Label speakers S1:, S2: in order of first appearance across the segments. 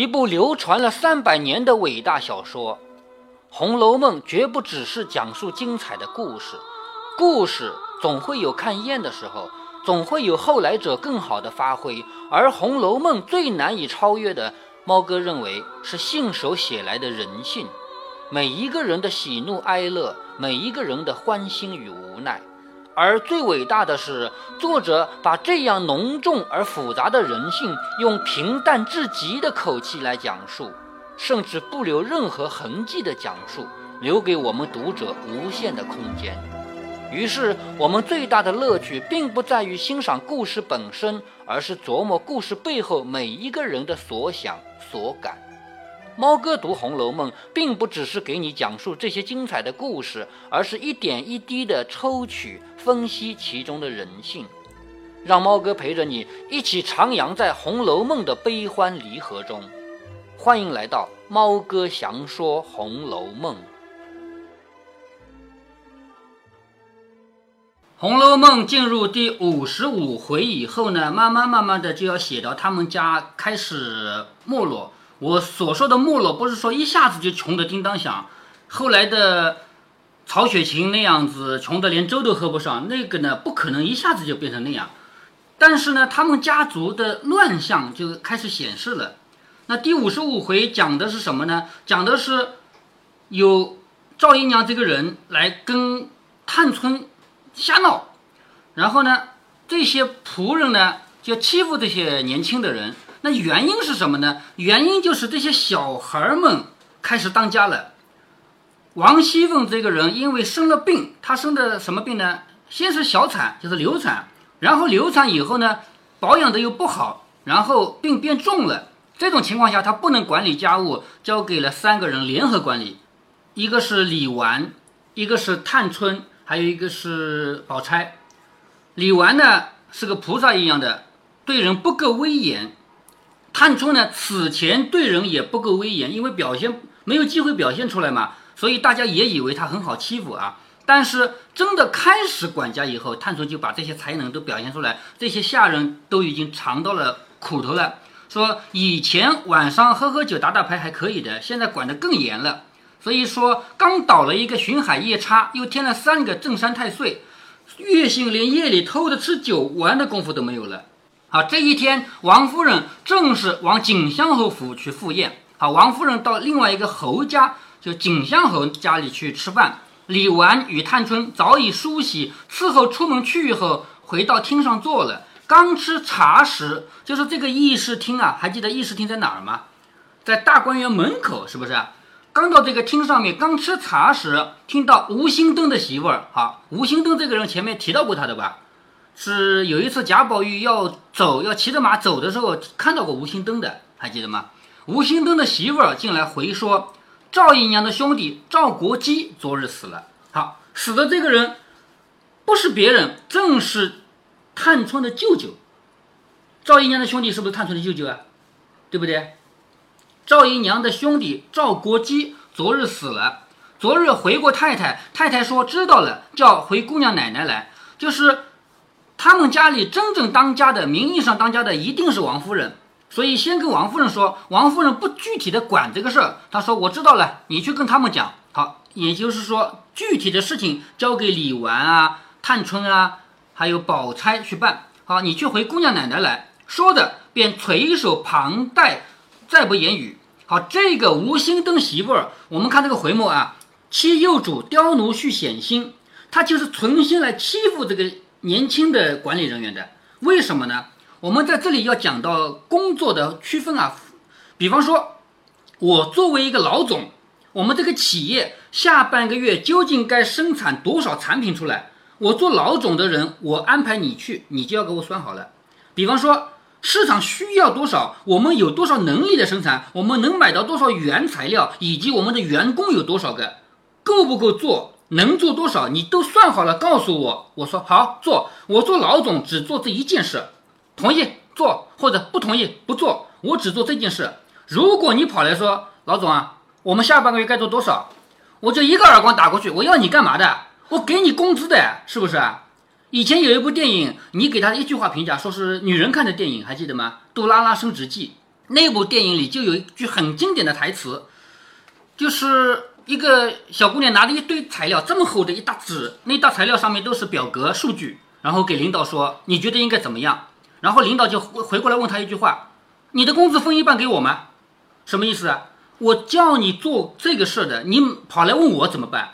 S1: 》，一部流传了三百年的伟大小说。《红楼梦》绝不只是讲述精彩的故事，故事总会有看厌的时候，总会有后来者更好的发挥。而《红楼梦》最难以超越的，猫哥认为是信手写来的人性，每一个人的喜怒哀乐，每一个人的欢欣与无奈。而最伟大的是，作者把这样浓重而复杂的人性，用平淡至极的口气来讲述，甚至不留任何痕迹的讲述，留给我们读者无限的空间。于是，我们最大的乐趣，并不在于欣赏故事本身，而是琢磨故事背后每一个人的所想所感。猫哥读《红楼梦》，并不只是给你讲述这些精彩的故事，而是一点一滴的抽取、分析其中的人性，让猫哥陪着你一起徜徉在《红楼梦》的悲欢离合中。欢迎来到猫哥详说《红楼梦》。《红楼梦》进入第五十五回以后呢，慢慢慢慢的就要写到他们家开始没落。我所说的没落，不是说一下子就穷得叮当响，后来的曹雪芹那样子穷得连粥都喝不上，那个呢不可能一下子就变成那样。但是呢，他们家族的乱象就开始显示了。那第五十五回讲的是什么呢？讲的是有赵姨娘这个人来跟探春瞎闹，然后呢，这些仆人呢就欺负这些年轻的人。那原因是什么呢？原因就是这些小孩们开始当家了。王熙凤这个人因为生了病，她生的什么病呢？先是小产，就是流产，然后流产以后呢，保养的又不好，然后病变重了。这种情况下，她不能管理家务，交给了三个人联合管理，一个是李纨，一个是探春，还有一个是宝钗。李纨呢是个菩萨一样的，对人不够威严。探春呢，此前对人也不够威严，因为表现没有机会表现出来嘛，所以大家也以为他很好欺负啊。但是真的开始管家以后，探春就把这些才能都表现出来，这些下人都已经尝到了苦头了。说以前晚上喝喝酒打打牌还可以的，现在管得更严了。所以说刚倒了一个巡海夜叉，又添了三个正山太岁，月星连夜里偷着吃酒玩的功夫都没有了。好，这一天，王夫人正是往锦香侯府去赴宴。好，王夫人到另外一个侯家，就锦香侯家里去吃饭。李纨与探春早已梳洗伺候出门去以后，回到厅上坐了。刚吃茶时，就是这个议事厅啊，还记得议事厅在哪儿吗？在大观园门口，是不是？刚到这个厅上面，刚吃茶时，听到吴心登的媳妇儿。好，吴心登这个人前面提到过他的吧？是有一次贾宝玉要走，要骑着马走的时候，看到过吴心登的，还记得吗？吴心登的媳妇儿进来回说，赵姨娘的兄弟赵国基昨日死了。好，死的这个人不是别人，正是探春的舅舅。赵姨娘的兄弟是不是探春的舅舅啊？对不对？赵姨娘的兄弟赵国基昨日死了，昨日回过太太，太太说知道了，叫回姑娘奶奶来，就是。他们家里真正当家的，名义上当家的一定是王夫人，所以先跟王夫人说，王夫人不具体的管这个事儿。她说我知道了，你去跟他们讲。好，也就是说具体的事情交给李纨啊、探春啊，还有宝钗去办。好，你去回姑娘奶奶来说的，便垂手旁待，再不言语。好，这个吴心登媳妇儿，我们看这个回目啊，妻幼主刁奴续险心，他就是存心来欺负这个。年轻的管理人员的，为什么呢？我们在这里要讲到工作的区分啊。比方说，我作为一个老总，我们这个企业下半个月究竟该生产多少产品出来？我做老总的人，我安排你去，你就要给我算好了。比方说，市场需要多少，我们有多少能力的生产，我们能买到多少原材料，以及我们的员工有多少个，够不够做？能做多少，你都算好了，告诉我。我说好做，我做老总只做这一件事，同意做或者不同意不做，我只做这件事。如果你跑来说老总啊，我们下半个月该做多少，我就一个耳光打过去。我要你干嘛的？我给你工资的，是不是啊？以前有一部电影，你给他一句话评价，说是女人看的电影，还记得吗？《杜拉拉升职记》。那部电影里就有一句很经典的台词，就是一个小姑娘拿着一堆材料，这么厚的一沓纸，那沓材料上面都是表格数据，然后给领导说：“你觉得应该怎么样？”然后领导就回回过来问他一句话：“你的工资分一半给我吗？”什么意思啊？我叫你做这个事的，你跑来问我怎么办？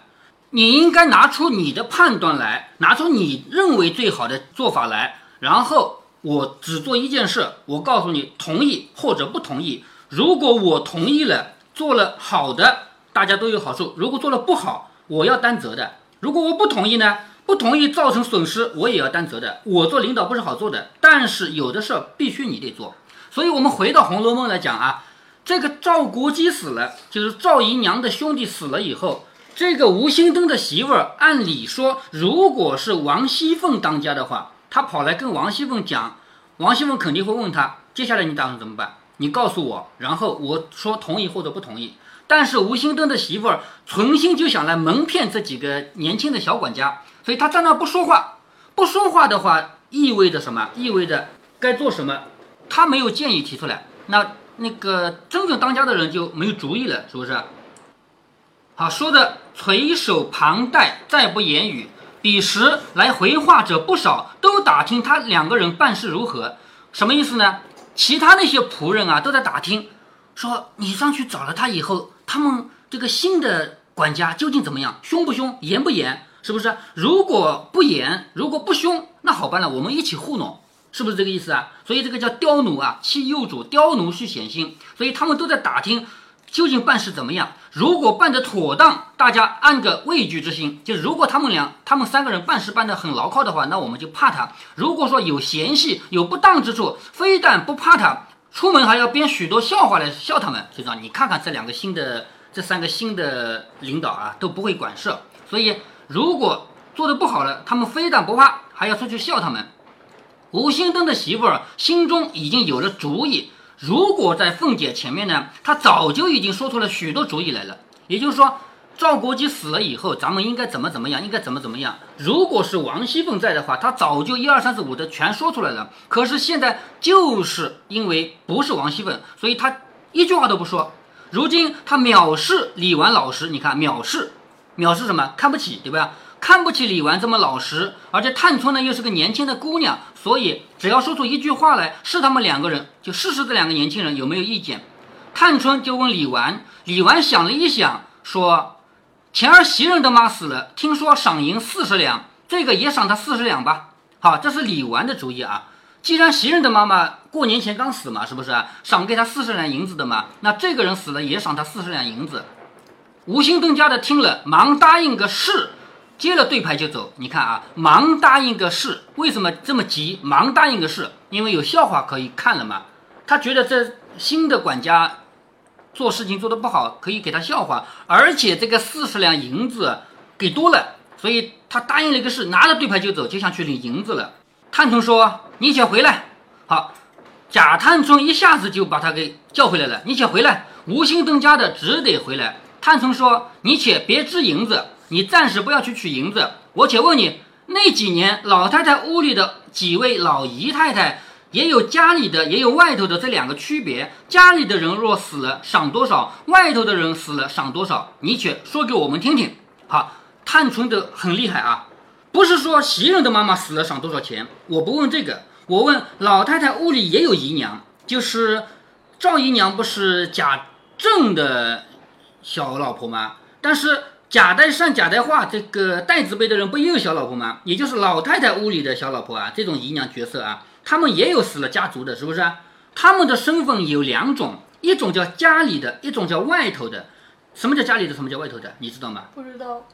S1: 你应该拿出你的判断来，拿出你认为最好的做法来，然后我只做一件事，我告诉你同意或者不同意。如果我同意了，做了好的，大家都有好处；如果做了不好，我要担责的。如果我不同意呢？不同意造成损失，我也要担责的。我做领导不是好做的，但是有的事儿必须你得做。所以，我们回到《红楼梦》来讲啊，这个赵国基死了，就是赵姨娘的兄弟死了以后。这个吴兴登的媳妇儿，按理说，如果是王熙凤当家的话，她跑来跟王熙凤讲，王熙凤肯定会问他，接下来你打算怎么办？你告诉我，然后我说同意或者不同意。但是吴兴登的媳妇儿存心就想来蒙骗这几个年轻的小管家，所以他在那不说话。不说话的话，意味着什么？意味着该做什么？他没有建议提出来，那那个真正当家的人就没有主意了，是不是？好说的垂手旁待，再不言语。彼时来回话者不少，都打听他两个人办事如何。什么意思呢？其他那些仆人啊，都在打听，说你上去找了他以后，他们这个新的管家究竟怎么样？凶不凶？严不严？是不是？如果不严，如果不凶，那好办了，我们一起糊弄，是不是这个意思啊？所以这个叫刁奴啊，欺幼主，刁奴须显心。所以他们都在打听。究竟办事怎么样？如果办得妥当，大家安个畏惧之心。就如果他们俩、他们三个人办事办得很牢靠的话，那我们就怕他。如果说有嫌隙、有不当之处，非但不怕他，出门还要编许多笑话来笑他们。就说你看看这两个新的、这三个新的领导啊，都不会管事。所以如果做的不好了，他们非但不怕，还要出去笑他们。吴兴登的媳妇儿心中已经有了主意。如果在凤姐前面呢，她早就已经说出了许多主意来了。也就是说，赵国基死了以后，咱们应该怎么怎么样，应该怎么怎么样。如果是王熙凤在的话，她早就一二三四五的全说出来了。可是现在就是因为不是王熙凤，所以她一句话都不说。如今她藐视李纨老实，你看藐视，藐视什么？看不起，对吧？看不起李纨这么老实，而且探春呢又是个年轻的姑娘，所以只要说出一句话来，是他们两个人就试试这两个年轻人有没有意见。探春就问李纨，李纨想了一想，说：“前儿袭人的妈死了，听说赏银四十两，这个也赏他四十两吧。”好，这是李纨的主意啊。既然袭人的妈妈过年前刚死嘛，是不是赏给他四十两银子的嘛？那这个人死了也赏他四十两银子。吴兴登家的听了，忙答应个是。接了对牌就走，你看啊，忙答应个事，为什么这么急？忙答应个事，因为有笑话可以看了嘛。他觉得这新的管家做事情做得不好，可以给他笑话，而且这个四十两银子给多了，所以他答应了一个事，拿着对牌就走，就想去领银子了。探春说：“你且回来。”好，贾探春一下子就把他给叫回来了。你且回来，无心登家的只得回来。探春说：“你且别支银子。”你暂时不要去取银子，我且问你，那几年老太太屋里的几位老姨太太，也有家里的，也有外头的这两个区别。家里的人若死了，赏多少；外头的人死了，赏多少。你且说给我们听听。好，探春的很厉害啊，不是说袭人的妈妈死了赏多少钱，我不问这个，我问老太太屋里也有姨娘，就是赵姨娘不是贾政的小老婆吗？但是。贾代善、贾代化这个代字辈的人不也有小老婆吗？也就是老太太屋里的小老婆啊，这种姨娘角色啊，他们也有死了家族的，是不是？他们的身份有两种，一种叫家里的，一种叫外头的。什么叫家里的？什么叫外头的？你知道吗？
S2: 不知道。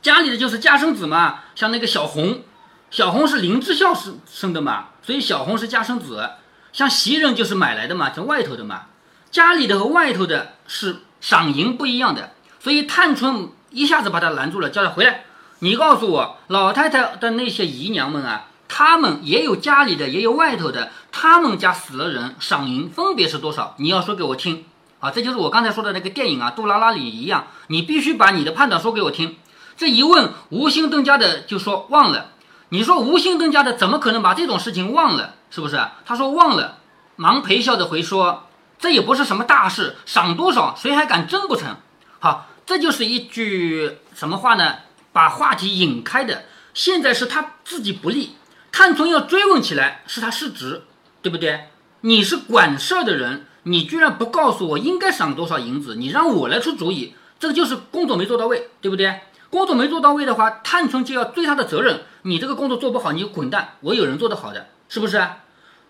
S1: 家里的就是家生子嘛，像那个小红，小红是林之孝生生的嘛，所以小红是家生子。像袭人就是买来的嘛，叫外头的嘛。家里的和外头的是赏银不一样的，所以探春。一下子把他拦住了，叫他回来。你告诉我，老太太的那些姨娘们啊，他们也有家里的，也有外头的，他们家死了人，赏银分别是多少？你要说给我听啊！这就是我刚才说的那个电影啊，《杜拉拉》里一样，你必须把你的判断说给我听。这一问，吴兴登家的就说忘了。你说吴兴登家的怎么可能把这种事情忘了？是不是？他说忘了，忙陪笑着回说：“这也不是什么大事，赏多少谁还敢争不成？好，这就是一句什么话呢？把话题引开的。现在是他自己不利，探春要追问起来是他失职，对不对？你是管事儿的人，你居然不告诉我应该赏多少银子，你让我来出主意，这个就是工作没做到位，对不对？工作没做到位的话，探春就要追他的责任。你这个工作做不好，你就滚蛋！我有人做得好的，是不是？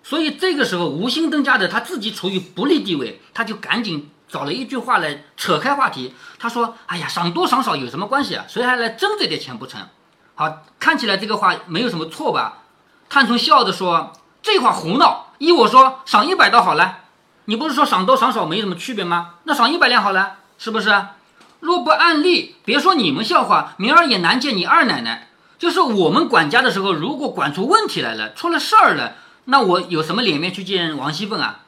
S1: 所以这个时候，无心登家的他自己处于不利地位，他就赶紧找了一句话来扯开话题。他说：“哎呀，赏多赏少有什么关系啊？谁还来争这点钱不成？”好，看起来这个话没有什么错吧？探春笑着说：“这话胡闹！依我说，赏一百倒好了。你不是说赏多赏少没什么区别吗？那赏一百两好了，是不是？”若不按例，别说你们笑话，明儿也难见你二奶奶。就是我们管家的时候，如果管出问题来了，出了事儿了，那我有什么脸面去见王熙凤啊？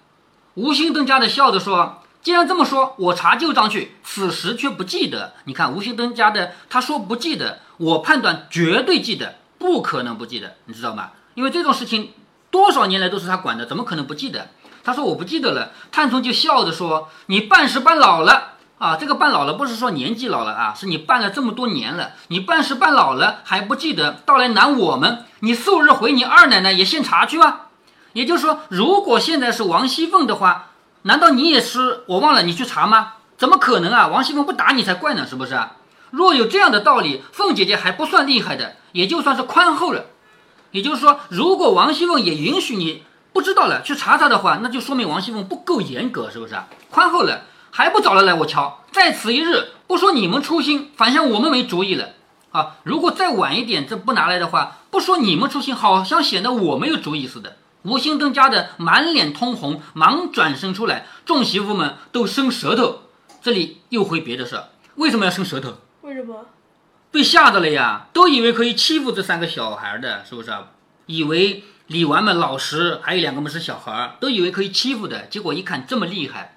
S1: 吴心登家的笑着说：“既然这么说，我查旧账去，此时却不记得。你看吴心登家的，他说不记得，我判断绝对记得，不可能不记得，你知道吗？因为这种事情多少年来都是他管的，怎么可能不记得？他说我不记得了。探春就笑着说：你办事办老了。”啊，这个办老了不是说年纪老了啊，是你办了这么多年了，你办事办老了还不记得，到来难我们。你素日回你二奶奶也献茶去吧。也就是说，如果现在是王熙凤的话，难道你也是我忘了你去查吗？怎么可能啊？王熙凤不打你才怪呢，是不是啊？若有这样的道理，凤姐姐还不算厉害的，也就算是宽厚了。也就是说，如果王熙凤也允许你不知道了去查他的话，那就说明王熙凤不够严格，是不是啊？宽厚了。还不早了来我瞧，在此一日，不说你们粗心，反像我们没主意了啊！如果再晚一点，这不拿来的话，不说你们粗心，好像显得我没有主意似的。吴兴登家的满脸通红，忙转身出来，众媳妇们都伸舌头。这里又回别的事，为什么要伸舌头？
S2: 为什么？
S1: 被吓着了呀！都以为可以欺负这三个小孩的，是不是啊？以为李纨们老实，还有两个们是小孩，都以为可以欺负的，结果一看这么厉害。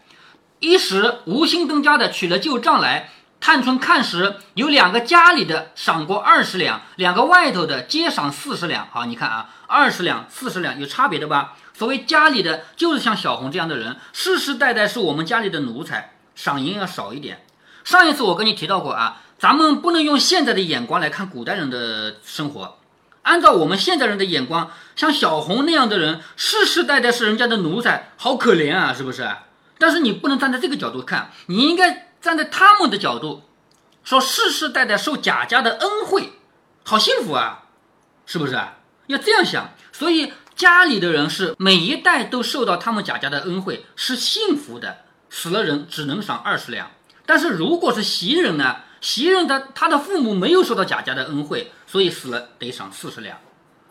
S1: 一时无心登家的取了旧账来，探春看时，有两个家里的赏过二十两，两个外头的皆赏四十两。好，你看啊，二十两、四十两有差别的吧？所谓家里的，就是像小红这样的人，世世代代是我们家里的奴才，赏银要少一点。上一次我跟你提到过啊，咱们不能用现在的眼光来看古代人的生活，按照我们现在人的眼光，像小红那样的人，世世代代是人家的奴才，好可怜啊，是不是？但是你不能站在这个角度看，你应该站在他们的角度，说世世代代受贾家的恩惠，好幸福啊，是不是？要这样想，所以家里的人是每一代都受到他们贾家的恩惠，是幸福的。死了人只能赏二十两，但是如果是袭人呢？袭人的他的父母没有受到贾家的恩惠，所以死了得赏四十两。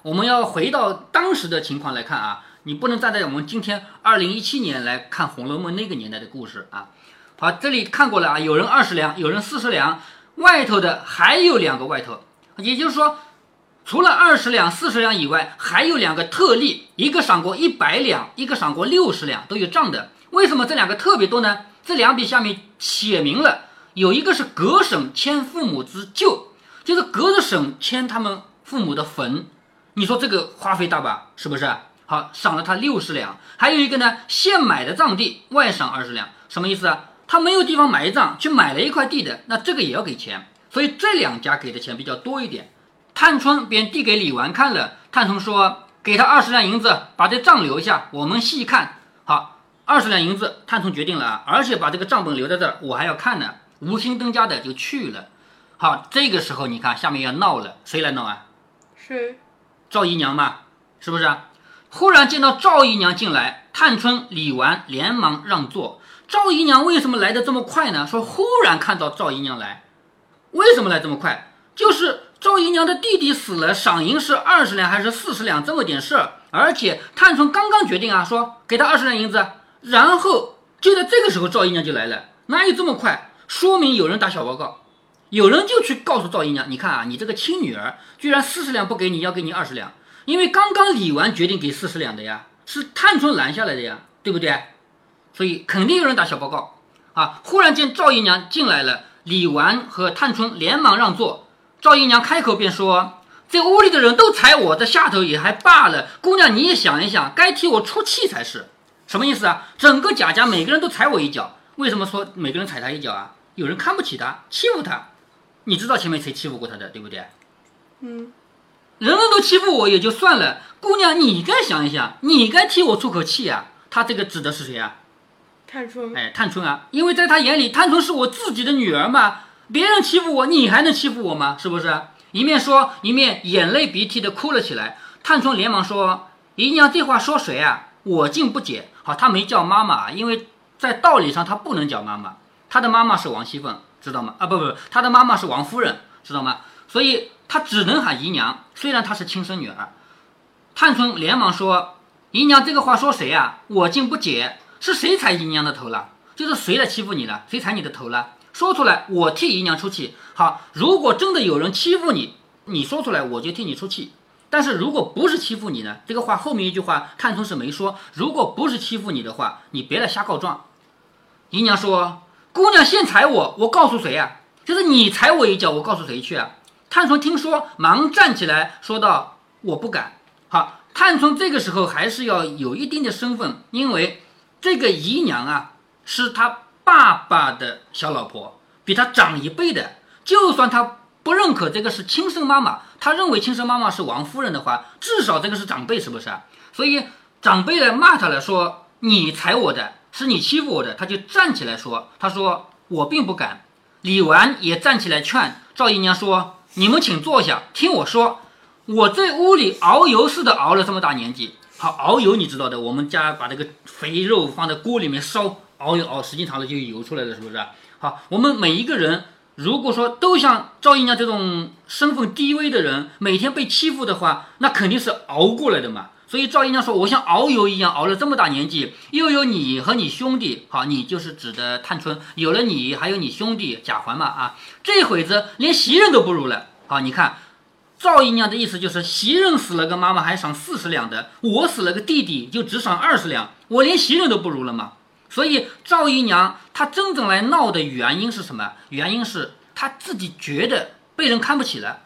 S1: 我们要回到当时的情况来看啊。你不能站在我们今天二零一七年来看《红楼梦》那个年代的故事啊！好，这里看过了啊，有人二十两，有人四十两，外头的还有两个外头，也就是说，除了二十两、四十两以外，还有两个特例，一个赏过一百两，一个赏过六十两，都有账的。为什么这两个特别多呢？这两笔下面写明了，有一个是隔省迁父母之旧，就是隔着省迁他们父母的坟，你说这个花费大吧？是不是？好，赏了他六十两，还有一个呢，现买的葬地外赏二十两，什么意思啊？他没有地方埋葬，去买了一块地的，那这个也要给钱，所以这两家给的钱比较多一点。探春便递给李纨看了，探春说：“给他二十两银子，把这账留下，我们细看。”好，二十两银子，探春决定了啊，而且把这个账本留在这儿，我还要看呢。无心登家的就去了。好，这个时候你看下面要闹了，谁来闹啊？
S2: 是？
S1: 赵姨娘嘛，是不是？忽然见到赵姨娘进来，探春、李纨连忙让座。赵姨娘为什么来的这么快呢？说忽然看到赵姨娘来，为什么来这么快？就是赵姨娘的弟弟死了，赏银是二十两还是四十两这么点事儿。而且探春刚刚决定啊，说给他二十两银子。然后就在这个时候，赵姨娘就来了，哪有这么快？说明有人打小报告，有人就去告诉赵姨娘，你看啊，你这个亲女儿居然四十两不给你，要给你二十两。因为刚刚李纨决定给四十两的呀，是探春拦下来的呀，对不对？所以肯定有人打小报告啊！忽然见赵姨娘进来了，李纨和探春连忙让座。赵姨娘开口便说：“这屋里的人都踩我的下头也还罢了，姑娘你也想一想，该替我出气才是。什么意思啊？整个贾家每个人都踩我一脚，为什么说每个人踩他一脚啊？有人看不起他，欺负他，你知道前面谁欺负过他的，对不对？
S2: 嗯，
S1: 人人都欺负我也就算了，姑娘你该想一想，你该替我出口气啊。他这个指的是谁啊？
S2: 探春，
S1: 哎，探春啊，因为在他眼里，探春是我自己的女儿嘛，别人欺负我，你还能欺负我吗？是不是？一面说，一面眼泪鼻涕的哭了起来。探春连忙说：“姨娘这话说谁啊？我竟不解。好，她没叫妈妈，因为在道理上她不能叫妈妈，她的妈妈是王熙凤，知道吗？啊，不不，她的妈妈是王夫人，知道吗？所以她只能喊姨娘，虽然她是亲生女儿。探春连忙说。”姨娘这个话说谁啊？我竟不解，是谁踩姨娘的头了？就是谁来欺负你了？谁踩你的头了？说出来，我替姨娘出气。好，如果真的有人欺负你，你说出来，我就替你出气。但是如果不是欺负你呢？这个话后面一句话，探春是没说。如果不是欺负你的话，你别来瞎告状。姨娘说：“姑娘先踩我，我告诉谁啊？就是你踩我一脚，我告诉谁去啊？”探春听说，忙站起来说道：“我不敢。”好。探春这个时候还是要有一定的身份，因为这个姨娘啊是他爸爸的小老婆，比他长一辈的。就算他不认可这个是亲生妈妈，他认为亲生妈妈是王夫人的话，至少这个是长辈，是不是啊？所以长辈来骂他了，说你踩我的，是你欺负我的，他就站起来说，他说我并不敢。李纨也站起来劝赵姨娘说，你们请坐下，听我说。我在屋里熬油似的熬了这么大年纪，好熬油你知道的，我们家把这个肥肉放在锅里面烧，熬一熬，时间长了就油出来了，是不是？好，我们每一个人如果说都像赵姨娘这种身份低微的人，每天被欺负的话，那肯定是熬过来的嘛。所以赵姨娘说，我像熬油一样熬了这么大年纪，又有你和你兄弟，好，你就是指的探春，有了你，还有你兄弟贾环嘛，啊，这会子连袭人都不如了，好，你看。赵姨娘的意思就是，袭人死了个妈妈还赏四十两的，我死了个弟弟就只赏二十两，我连袭人都不如了嘛。所以赵姨娘她真正来闹的原因是什么？原因是她自己觉得被人看不起了，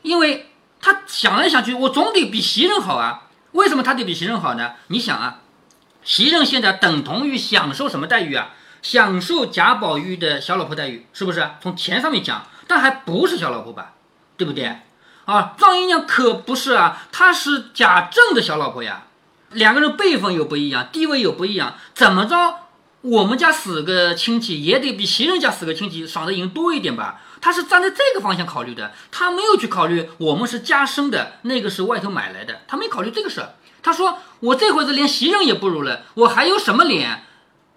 S1: 因为她想来想去，我总得比袭人好啊。为什么他得比袭人好呢？你想啊，袭人现在等同于享受什么待遇啊？享受贾宝玉的小老婆待遇，是不是？从钱上面讲，但还不是小老婆吧？对不对？啊，赵姨娘可不是啊，她是贾政的小老婆呀，两个人辈分又不一样，地位又不一样，怎么着，我们家死个亲戚也得比袭人家死个亲戚赏的银多一点吧？他是站在这个方向考虑的，他没有去考虑我们是家生的，那个是外头买来的，他没考虑这个事儿。他说我这会子连袭人也不如了，我还有什么脸？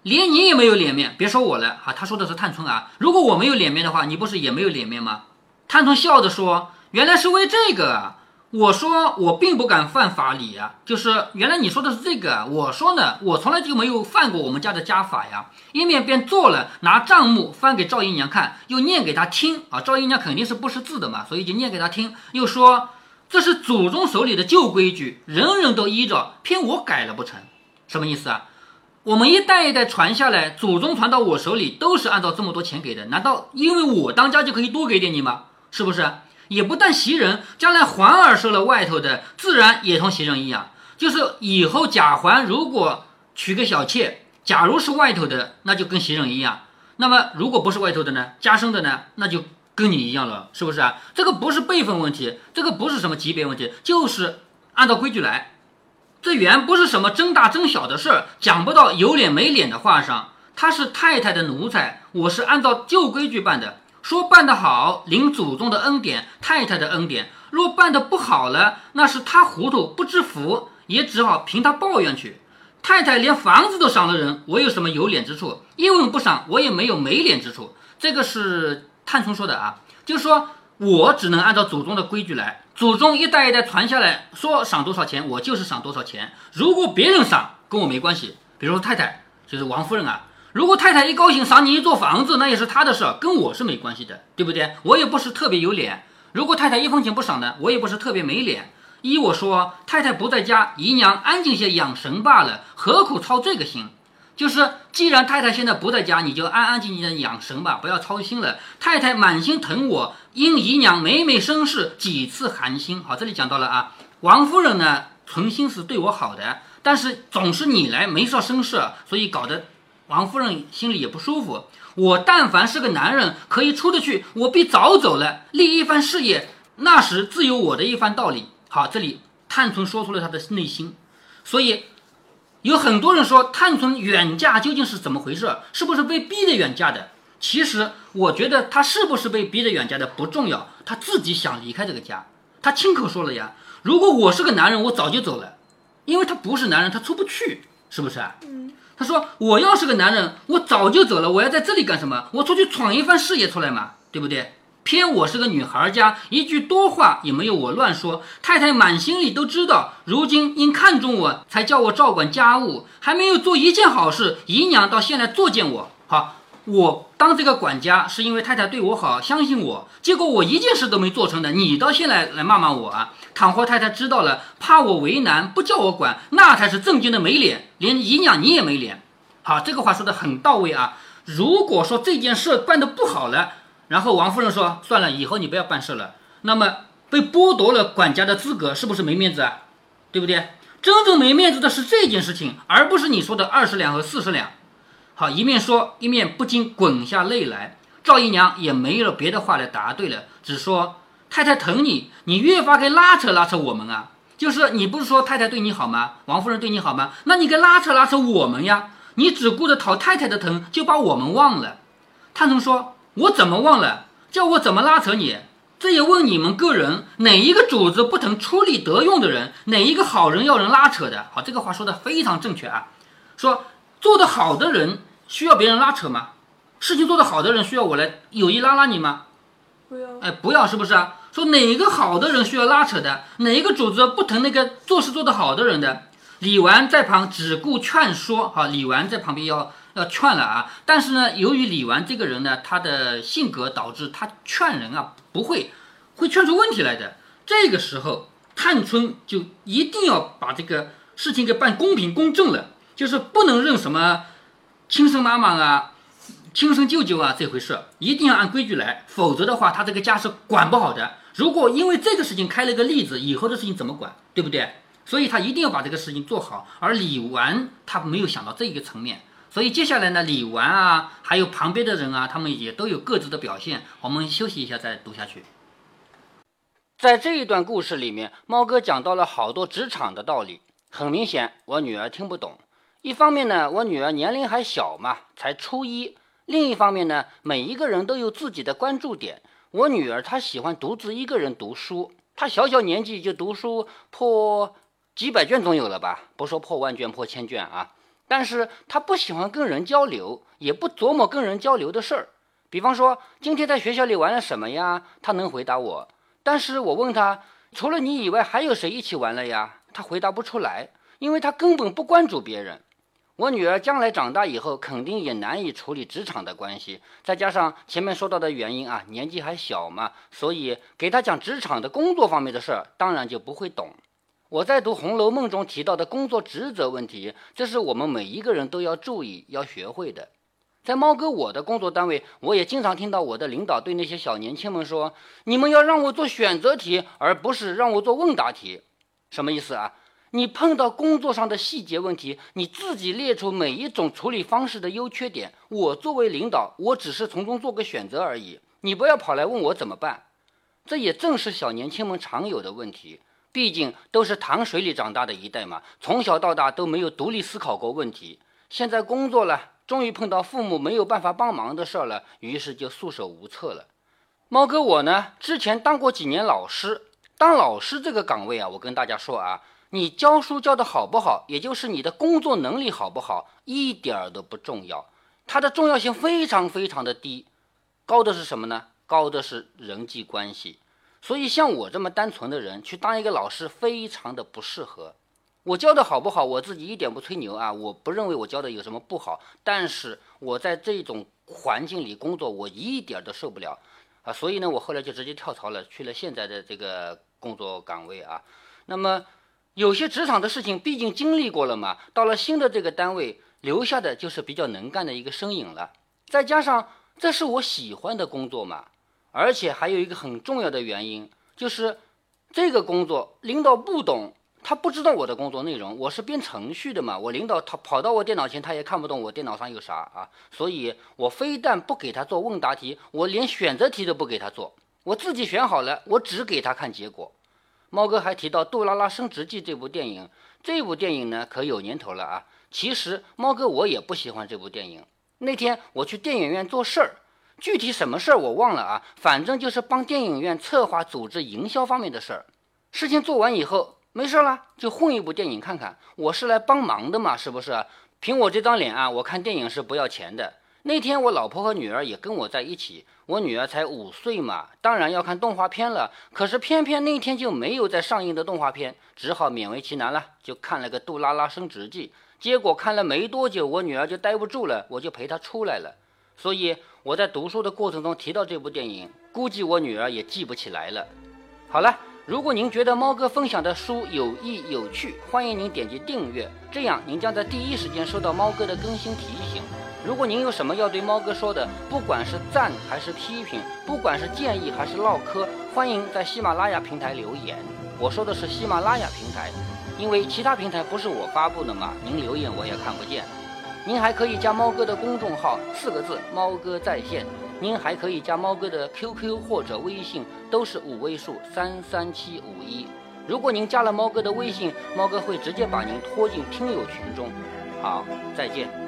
S1: 连你也没有脸面，别说我了啊。他说的是探春啊，如果我没有脸面的话，你不是也没有脸面吗？探春笑着说。原来是为这个啊，我说我并不敢犯法理呀，就是原来你说的是这个，我说呢，我从来就没有犯过我们家的家法呀。一面便做了，拿账目翻给赵姨娘看，又念给她听啊。赵姨娘肯定是不识字的嘛，所以就念给她听，又说这是祖宗手里的旧规矩，人人都依着，偏我改了不成？什么意思啊？我们一代一代传下来，祖宗传到我手里都是按照这么多钱给的，难道因为我当家就可以多给点你吗？是不是？也不但袭人，将来环儿收了外头的，自然也同袭人一样。就是以后贾环如果娶个小妾，假如是外头的，那就跟袭人一样。那么如果不是外头的呢，家生的呢，那就跟你一样了，是不是啊？这个不是辈分问题，这个不是什么级别问题，就是按照规矩来。这原不是什么争大争小的事儿，讲不到有脸没脸的话上。他是太太的奴才，我是按照旧规矩办的。说办得好，领祖宗的恩典，太太的恩典；若办得不好了，那是他糊涂不知福，也只好凭他抱怨去。太太连房子都赏了人，我有什么有脸之处？一文不赏，我也没有没脸之处。这个是探春说的啊，就是说我只能按照祖宗的规矩来，祖宗一代一代传下来，说赏多少钱，我就是赏多少钱。如果别人赏，跟我没关系。比如太太，就是王夫人啊。如果太太一高兴赏你一座房子，那也是她的事，跟我是没关系的，对不对？我也不是特别有脸。如果太太一分钱不赏呢，我也不是特别没脸。依我说，太太不在家，姨娘安静些养神罢了，何苦操这个心？就是既然太太现在不在家，你就安安静静的养神吧，不要操心了。太太满心疼我，因姨娘每每生事，几次寒心。好，这里讲到了啊，王夫人呢，存心是对我好的。但是总是你来没事生事，所以搞得王夫人心里也不舒服。我但凡是个男人，可以出得去，我必早走了，立一番事业，那时自有我的一番道理。好，这里探春说出了她的内心，所以有很多人说探春远嫁究竟是怎么回事？是不是被逼的远嫁的？其实我觉得她是不是被逼的远嫁的不重要，她自己想离开这个家，她亲口说了呀。如果我是个男人，我早就走了，因为他不是男人，他出不去，是不是啊？
S2: 嗯，
S1: 他说我要是个男人，我早就走了，我要在这里干什么？我出去闯一番事业出来嘛，对不对？偏我是个女孩家，一句多话也没有我乱说。太太满心里都知道，如今因看中我才叫我照管家务，还没有做一件好事，姨娘到现在作践我。好，我当这个管家是因为太太对我好，相信我，结果我一件事都没做成的，你到现在来骂骂我啊？倘或太太知道了，怕我为难，不叫我管，那才是正经的没脸，连姨娘你也没脸。好，这个话说的很到位啊。如果说这件事办得不好了，然后王夫人说算了，以后你不要办事了，那么被剥夺了管家的资格，是不是没面子啊？对不对？真正没面子的是这件事情，而不是你说的二十两和四十两。好，一面说一面不禁滚下泪来。赵姨娘也没有别的话来答对了，只说。太太疼你，你越发该拉扯拉扯我们啊！就是你不是说太太对你好吗？王夫人对你好吗？那你该拉扯拉扯我们呀！你只顾着讨太太的疼，就把我们忘了。探春说：“我怎么忘了？叫我怎么拉扯你？这也问你们个人，哪一个主子不疼出力得用的人？哪一个好人要人拉扯的？好，这个话说的非常正确啊！说做得好的人需要别人拉扯吗？事情做得好的人需要我来有意拉拉你吗？
S2: 不要，
S1: 哎，不要，是不是啊？”说哪个好的人需要拉扯的，哪一个主子不疼那个做事做得好的人的？李纨在旁只顾劝说，哈，李纨在旁边要要劝了啊。但是呢，由于李纨这个人呢，他的性格导致他劝人啊不会，会劝出问题来的。这个时候，探春就一定要把这个事情给办公平公正了，就是不能认什么亲生妈妈啊。亲生舅舅啊，这回事一定要按规矩来，否则的话，他这个家是管不好的。如果因为这个事情开了个例子，以后的事情怎么管，对不对？所以他一定要把这个事情做好。而李纨他没有想到这一个层面，所以接下来呢，李纨啊，还有旁边的人啊，他们也都有各自的表现。我们休息一下再读下去。在这一段故事里面，猫哥讲到了好多职场的道理。很明显，我女儿听不懂。一方面呢，我女儿年龄还小嘛，才初一。另一方面呢，每一个人都有自己的关注点。我女儿她喜欢独自一个人读书，她小小年纪就读书破几百卷总有了吧？不说破万卷、破千卷啊。但是她不喜欢跟人交流，也不琢磨跟人交流的事儿。比方说今天在学校里玩了什么呀？她能回答我。但是我问她，除了你以外还有谁一起玩了呀？她回答不出来，因为她根本不关注别人。我女儿将来长大以后，肯定也难以处理职场的关系。再加上前面说到的原因啊，年纪还小嘛，所以给她讲职场的工作方面的事儿，当然就不会懂。我在读《红楼梦》中提到的工作职责问题，这是我们每一个人都要注意、要学会的。在猫哥我的工作单位，我也经常听到我的领导对那些小年轻们说：“你们要让我做选择题，而不是让我做问答题。”什么意思啊？你碰到工作上的细节问题，你自己列出每一种处理方式的优缺点。我作为领导，我只是从中做个选择而已。你不要跑来问我怎么办。这也正是小年轻们常有的问题。毕竟都是糖水里长大的一代嘛，从小到大都没有独立思考过问题。现在工作了，终于碰到父母没有办法帮忙的事儿了，于是就束手无策了。猫哥我呢，之前当过几年老师，当老师这个岗位啊，我跟大家说啊。你教书教的好不好，也就是你的工作能力好不好，一点儿都不重要。它的重要性非常非常的低，高的是什么呢？高的是人际关系。所以像我这么单纯的人去当一个老师，非常的不适合。我教的好不好，我自己一点不吹牛啊，我不认为我教的有什么不好。但是我在这种环境里工作，我一点都受不了啊。所以呢，我后来就直接跳槽了，去了现在的这个工作岗位啊。那么。有些职场的事情，毕竟经历过了嘛，到了新的这个单位，留下的就是比较能干的一个身影了。再加上这是我喜欢的工作嘛，而且还有一个很重要的原因，就是这个工作领导不懂，他不知道我的工作内容，我是编程序的嘛，我领导他跑到我电脑前，他也看不懂我电脑上有啥啊，所以我非但不给他做问答题，我连选择题都不给他做，我自己选好了，我只给他看结果。猫哥还提到《杜拉拉升职记》这部电影，这部电影呢可有年头了啊。其实猫哥我也不喜欢这部电影。那天我去电影院做事儿，具体什么事儿我忘了啊，反正就是帮电影院策划、组织、营销方面的事儿。事情做完以后。没事了，就混一部电影看看。我是来帮忙的嘛，是不是？凭我这张脸啊，我看电影是不要钱的。那天我老婆和女儿也跟我在一起，我女儿才五岁嘛，当然要看动画片了。可是偏偏那天就没有在上映的动画片，只好勉为其难了，就看了个《杜拉拉升职记》。结果看了没多久，我女儿就待不住了，我就陪她出来了。所以我在读书的过程中提到这部电影，估计我女儿也记不起来了。好了。如果您觉得猫哥分享的书有益有趣，欢迎您点击订阅，这样您将在第一时间收到猫哥的更新提醒。如果您有什么要对猫哥说的，不管是赞还是批评，不管是建议还是唠嗑，欢迎在喜马拉雅平台留言。我说的是喜马拉雅平台，因为其他平台不是我发布的嘛，您留言我也看不见。您还可以加猫哥的公众号，四个字：猫哥在线。您还可以加猫哥的 QQ 或者微信，都是五位数三三七五一。如果您加了猫哥的微信，猫哥会直接把您拖进听友群中。好，再见。